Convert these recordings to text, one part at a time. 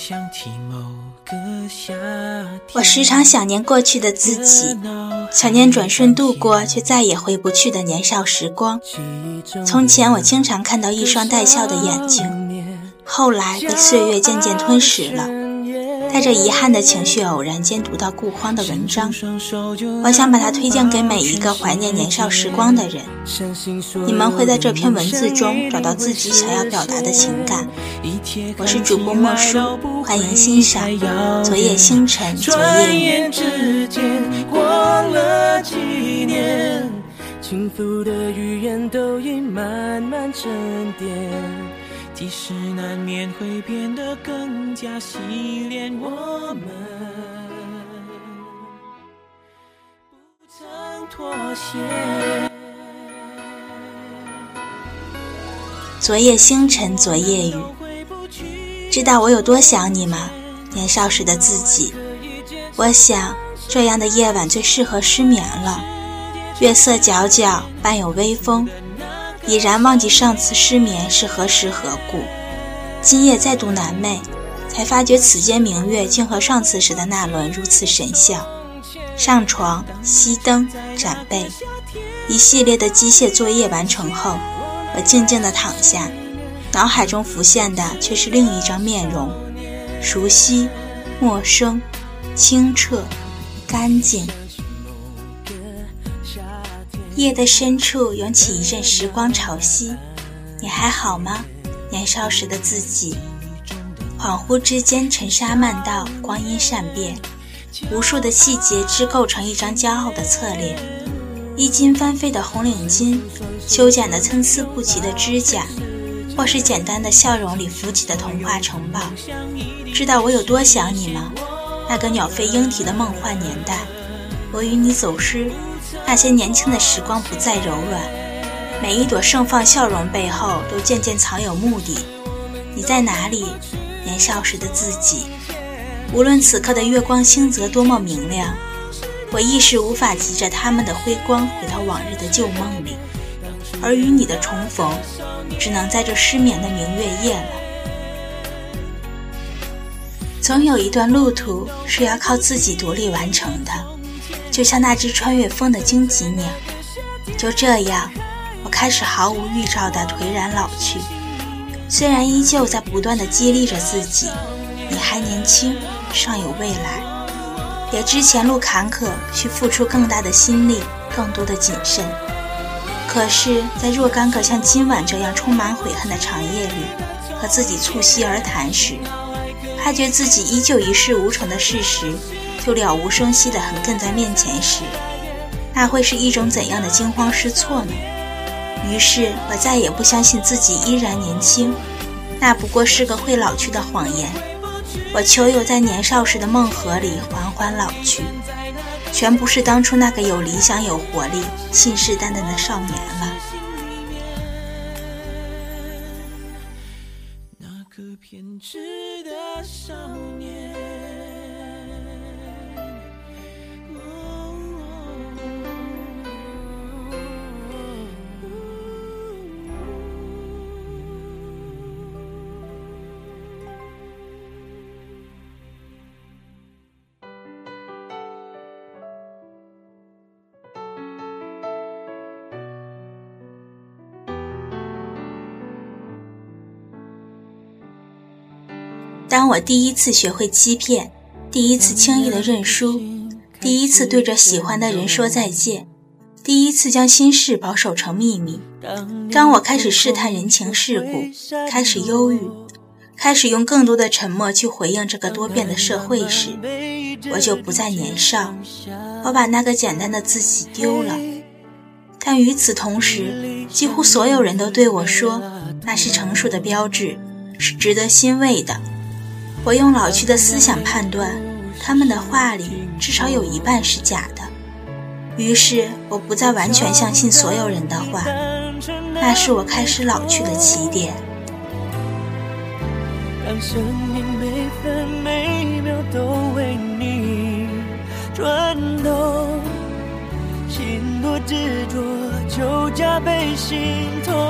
想起某个夏我时常想念过去的自己，想念转瞬度过却再也回不去的年少时光。从前我经常看到一双带笑的眼睛，后来被岁月渐渐吞噬了。带着遗憾的情绪，偶然间读到顾荒的文章，我想把它推荐给每一个怀念年少时光的人。你们会在这篇文字中找到自己想要表达的情感。我是主播莫叔，欢迎欣赏《昨夜星辰昨夜雨》。即使难免会变得更加洗练，我们不曾妥协。昨夜星辰，昨夜雨，知道我有多想你吗？年少时的自己，我想这样的夜晚最适合失眠了。月色皎皎，伴有微风。已然忘记上次失眠是何时何故，今夜再度难寐，才发觉此间明月竟和上次时的那轮如此神像。上床，熄灯，展被，一系列的机械作业完成后，我静静地躺下，脑海中浮现的却是另一张面容，熟悉、陌生、清澈、干净。夜的深处涌起一阵时光潮汐，你还好吗？年少时的自己。恍惚之间，尘沙漫道，光阴善变，无数的细节织构成一张骄傲的侧脸。衣襟翻飞的红领巾，修剪的参差不齐的指甲，或是简单的笑容里浮起的童话城堡。知道我有多想你吗？那个鸟飞莺啼的梦幻年代，我与你走失。那些年轻的时光不再柔软，每一朵盛放笑容背后都渐渐藏有目的。你在哪里，年少时的自己？无论此刻的月光星泽多么明亮，我一时无法急着他们的辉光回到往日的旧梦里，而与你的重逢，只能在这失眠的明月夜了。总有一段路途是要靠自己独立完成的。就像那只穿越风的荆棘鸟，就这样，我开始毫无预兆地颓然老去。虽然依旧在不断地激励着自己，你还年轻，尚有未来，也知前路坎坷，需付出更大的心力，更多的谨慎。可是，在若干个像今晚这样充满悔恨的长夜里，和自己促膝而谈时，发觉自己依旧一事无成的事实。就了无声息地横亘在面前时，那会是一种怎样的惊慌失措呢？于是我再也不相信自己依然年轻，那不过是个会老去的谎言。我求有在年少时的梦河里缓缓老去，全不是当初那个有理想、有活力、信誓旦旦的少年了。那个偏执的少年。当我第一次学会欺骗，第一次轻易的认输，第一次对着喜欢的人说再见，第一次将心事保守成秘密，当我开始试探人情世故，开始忧郁，开始用更多的沉默去回应这个多变的社会时，我就不再年少，我把那个简单的自己丢了。但与此同时，几乎所有人都对我说，那是成熟的标志，是值得欣慰的。我用老去的思想判断，他们的话里至少有一半是假的。于是，我不再完全相信所有人的话。那是我开始老去的起点。让生命每分每秒都为你转动，心多执着就加倍心痛。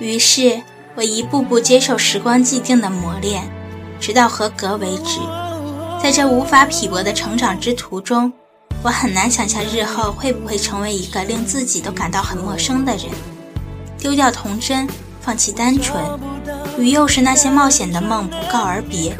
于是我一步步接受时光既定的磨练，直到合格为止。在这无法匹驳的成长之途中，我很难想象日后会不会成为一个令自己都感到很陌生的人。丢掉童真，放弃单纯，与幼时那些冒险的梦不告而别，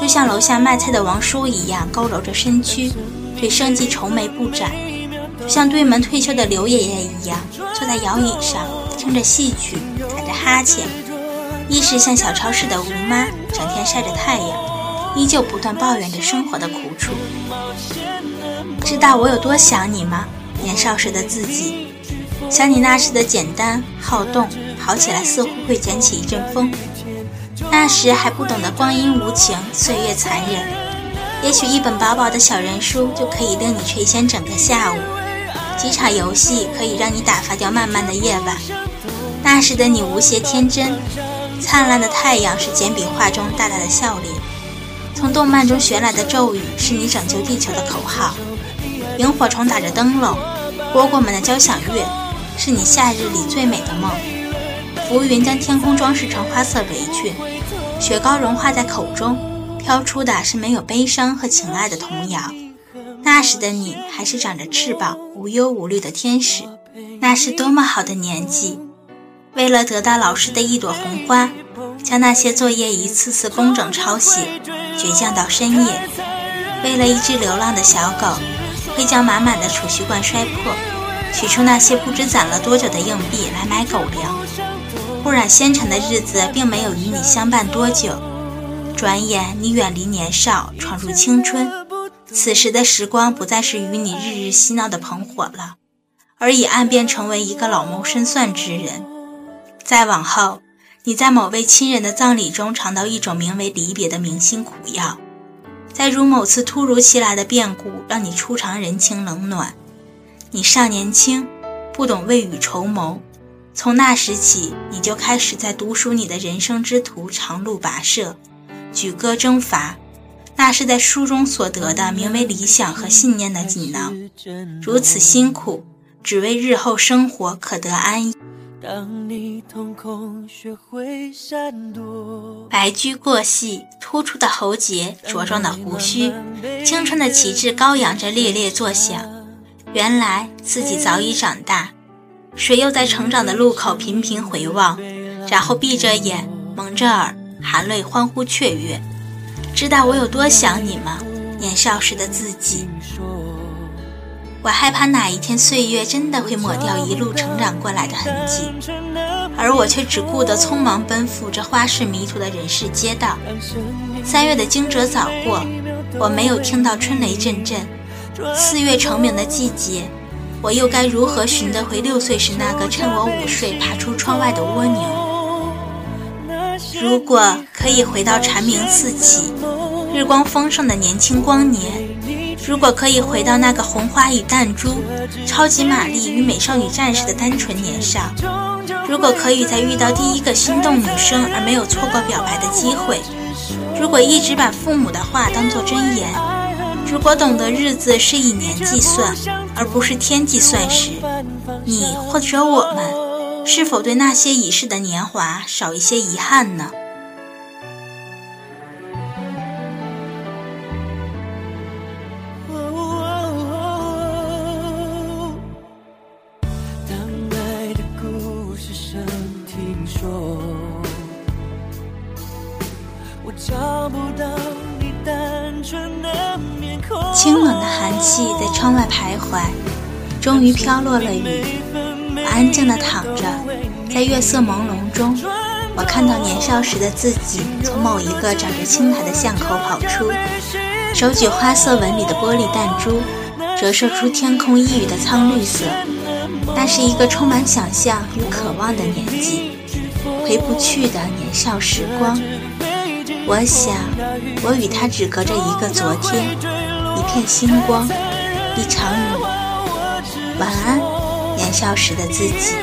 就像楼下卖菜的王叔一样，佝偻着身躯，对生计愁眉不展；像对门退休的刘爷爷一样，坐在摇椅上听着戏曲。哈欠，一是像小超市的吴妈，整天晒着太阳，依旧不断抱怨着生活的苦楚。知道我有多想你吗？年少时的自己，想你那时的简单好动，跑起来似乎会卷起一阵风。那时还不懂得光阴无情，岁月残忍，也许一本薄薄的小人书就可以令你垂涎整个下午，几场游戏可以让你打发掉漫漫的夜晚。那时的你无邪天真，灿烂的太阳是简笔画中大大的笑脸，从动漫中学来的咒语是你拯救地球的口号，萤火虫打着灯笼，蝈蝈们的交响乐是你夏日里最美的梦，浮云将天空装饰成花色围裙，雪糕融化在口中，飘出的是没有悲伤和情爱的童谣。那时的你还是长着翅膀、无忧无虑的天使，那是多么好的年纪。为了得到老师的一朵红花，将那些作业一次次工整抄写，倔强到深夜；为了一只流浪的小狗，会将满满的储蓄罐摔破，取出那些不知攒了多久的硬币来买狗粮。不染纤尘的日子并没有与你相伴多久，转眼你远离年少，闯入青春。此时的时光不再是与你日日嬉闹的朋伙了，而已暗变成为一个老谋深算之人。再往后，你在某位亲人的葬礼中尝到一种名为离别的铭心苦药，再如某次突如其来的变故让你初尝人情冷暖。你尚年轻，不懂未雨绸缪，从那时起，你就开始在读书你的人生之途，长路跋涉，举戈征伐。那是在书中所得的名为理想和信念的锦囊，如此辛苦，只为日后生活可得安逸。当你瞳孔学会闪躲，白驹过隙，突出的喉结，茁壮的胡须，青春的旗帜高扬着，猎猎作响。原来自己早已长大，谁又在成长的路口频频回望，然后闭着眼，蒙着耳，含泪欢呼雀跃。知道我有多想你吗？年少时的自己。我害怕哪一天岁月真的会抹掉一路成长过来的痕迹，而我却只顾得匆忙奔赴这花市迷途的人世街道。三月的惊蛰早过，我没有听到春雷阵阵。四月成名的季节，我又该如何寻得回六岁时那个趁我午睡爬出窗外的蜗牛？如果可以回到蝉鸣四起、日光丰盛的年轻光年。如果可以回到那个红花与弹珠、超级玛丽与美少女战士的单纯年少，如果可以在遇到第一个心动女生而没有错过表白的机会，如果一直把父母的话当作真言，如果懂得日子是以年计算而不是天计算时，你或者我们是否对那些已逝的年华少一些遗憾呢？清冷的寒气在窗外徘徊，终于飘落了雨。我安静地躺着，在月色朦胧中，我看到年少时的自己从某一个长着青苔的巷口跑出，手举花色纹理的玻璃弹珠，折射出天空一隅的苍绿色。那是一个充满想象与渴望的年纪。回不去的年少时光。我想，我与他只隔着一个昨天，一片星光，一场雨。晚安，年少时的自己。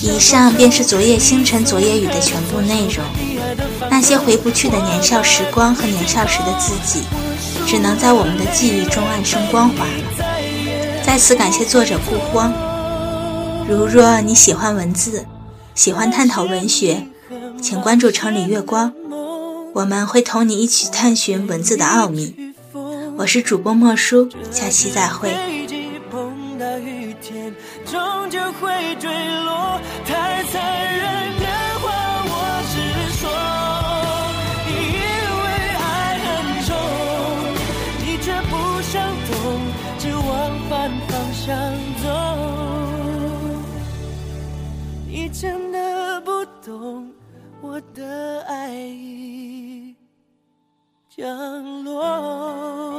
以上便是昨夜星辰、昨夜雨的全部内容。那些回不去的年少时光和年少时的自己，只能在我们的记忆中暗生光华了。在此感谢作者不慌。如若你喜欢文字，喜欢探讨文学，请关注城里月光，我们会同你一起探寻文字的奥秘。我是主播莫叔，下期再会。终究会坠落，太残忍的爱已降落。